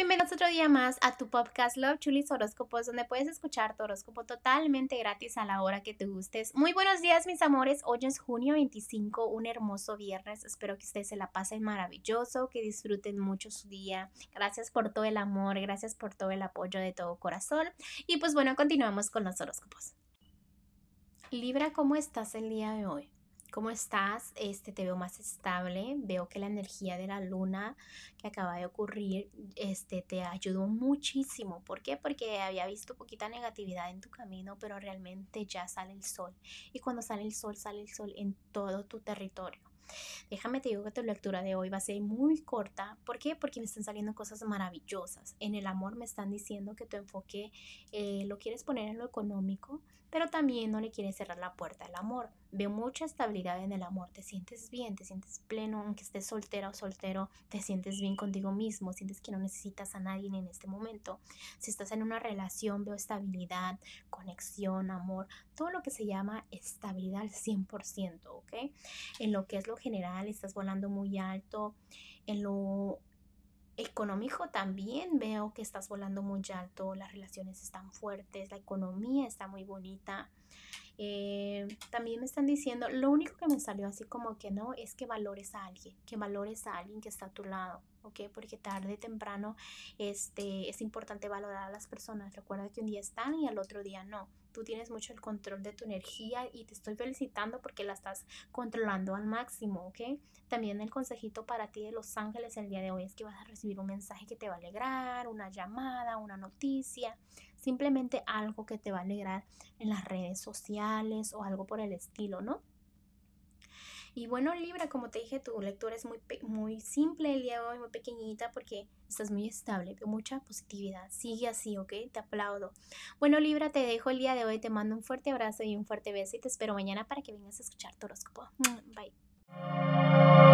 bienvenidos otro día más a tu podcast Love Chulis Horóscopos, donde puedes escuchar tu horóscopo totalmente gratis a la hora que te gustes. Muy buenos días, mis amores. Hoy es junio 25, un hermoso viernes. Espero que ustedes se la pasen maravilloso, que disfruten mucho su día. Gracias por todo el amor, gracias por todo el apoyo de todo corazón. Y pues bueno, continuamos con los horóscopos. Libra, ¿cómo estás el día de hoy? ¿Cómo estás? Este, te veo más estable. Veo que la energía de la luna que acaba de ocurrir este, te ayudó muchísimo. ¿Por qué? Porque había visto poquita negatividad en tu camino, pero realmente ya sale el sol. Y cuando sale el sol, sale el sol en todo tu territorio. Déjame te digo que tu lectura de hoy va a ser muy corta. ¿Por qué? Porque me están saliendo cosas maravillosas. En el amor me están diciendo que tu enfoque eh, lo quieres poner en lo económico, pero también no le quieres cerrar la puerta al amor. Veo mucha estabilidad en el amor. Te sientes bien, te sientes pleno, aunque estés soltera o soltero, te sientes bien contigo mismo, sientes que no necesitas a nadie en este momento. Si estás en una relación, veo estabilidad, conexión, amor, todo lo que se llama estabilidad al 100%, ¿ok? En lo que es lo general, estás volando muy alto. En lo económico también veo que estás volando muy alto, las relaciones están fuertes, la economía está muy bonita. Eh, también me están diciendo, lo único que me salió así como que no es que valores a alguien, que valores a alguien que está a tu lado, ¿ok? Porque tarde o temprano este, es importante valorar a las personas. Recuerda que un día están y al otro día no. Tú tienes mucho el control de tu energía y te estoy felicitando porque la estás controlando al máximo, ¿ok? También el consejito para ti de Los Ángeles el día de hoy es que vas a recibir un mensaje que te va a alegrar, una llamada, una noticia, simplemente algo que te va a alegrar en las redes sociales o algo por el estilo, ¿no? Y bueno, Libra, como te dije, tu lectura es muy, muy simple el día de hoy, muy pequeñita, porque estás muy estable, mucha positividad. Sigue así, ¿ok? Te aplaudo. Bueno, Libra, te dejo el día de hoy, te mando un fuerte abrazo y un fuerte beso y te espero mañana para que vengas a escuchar tu horóscopo. Bye.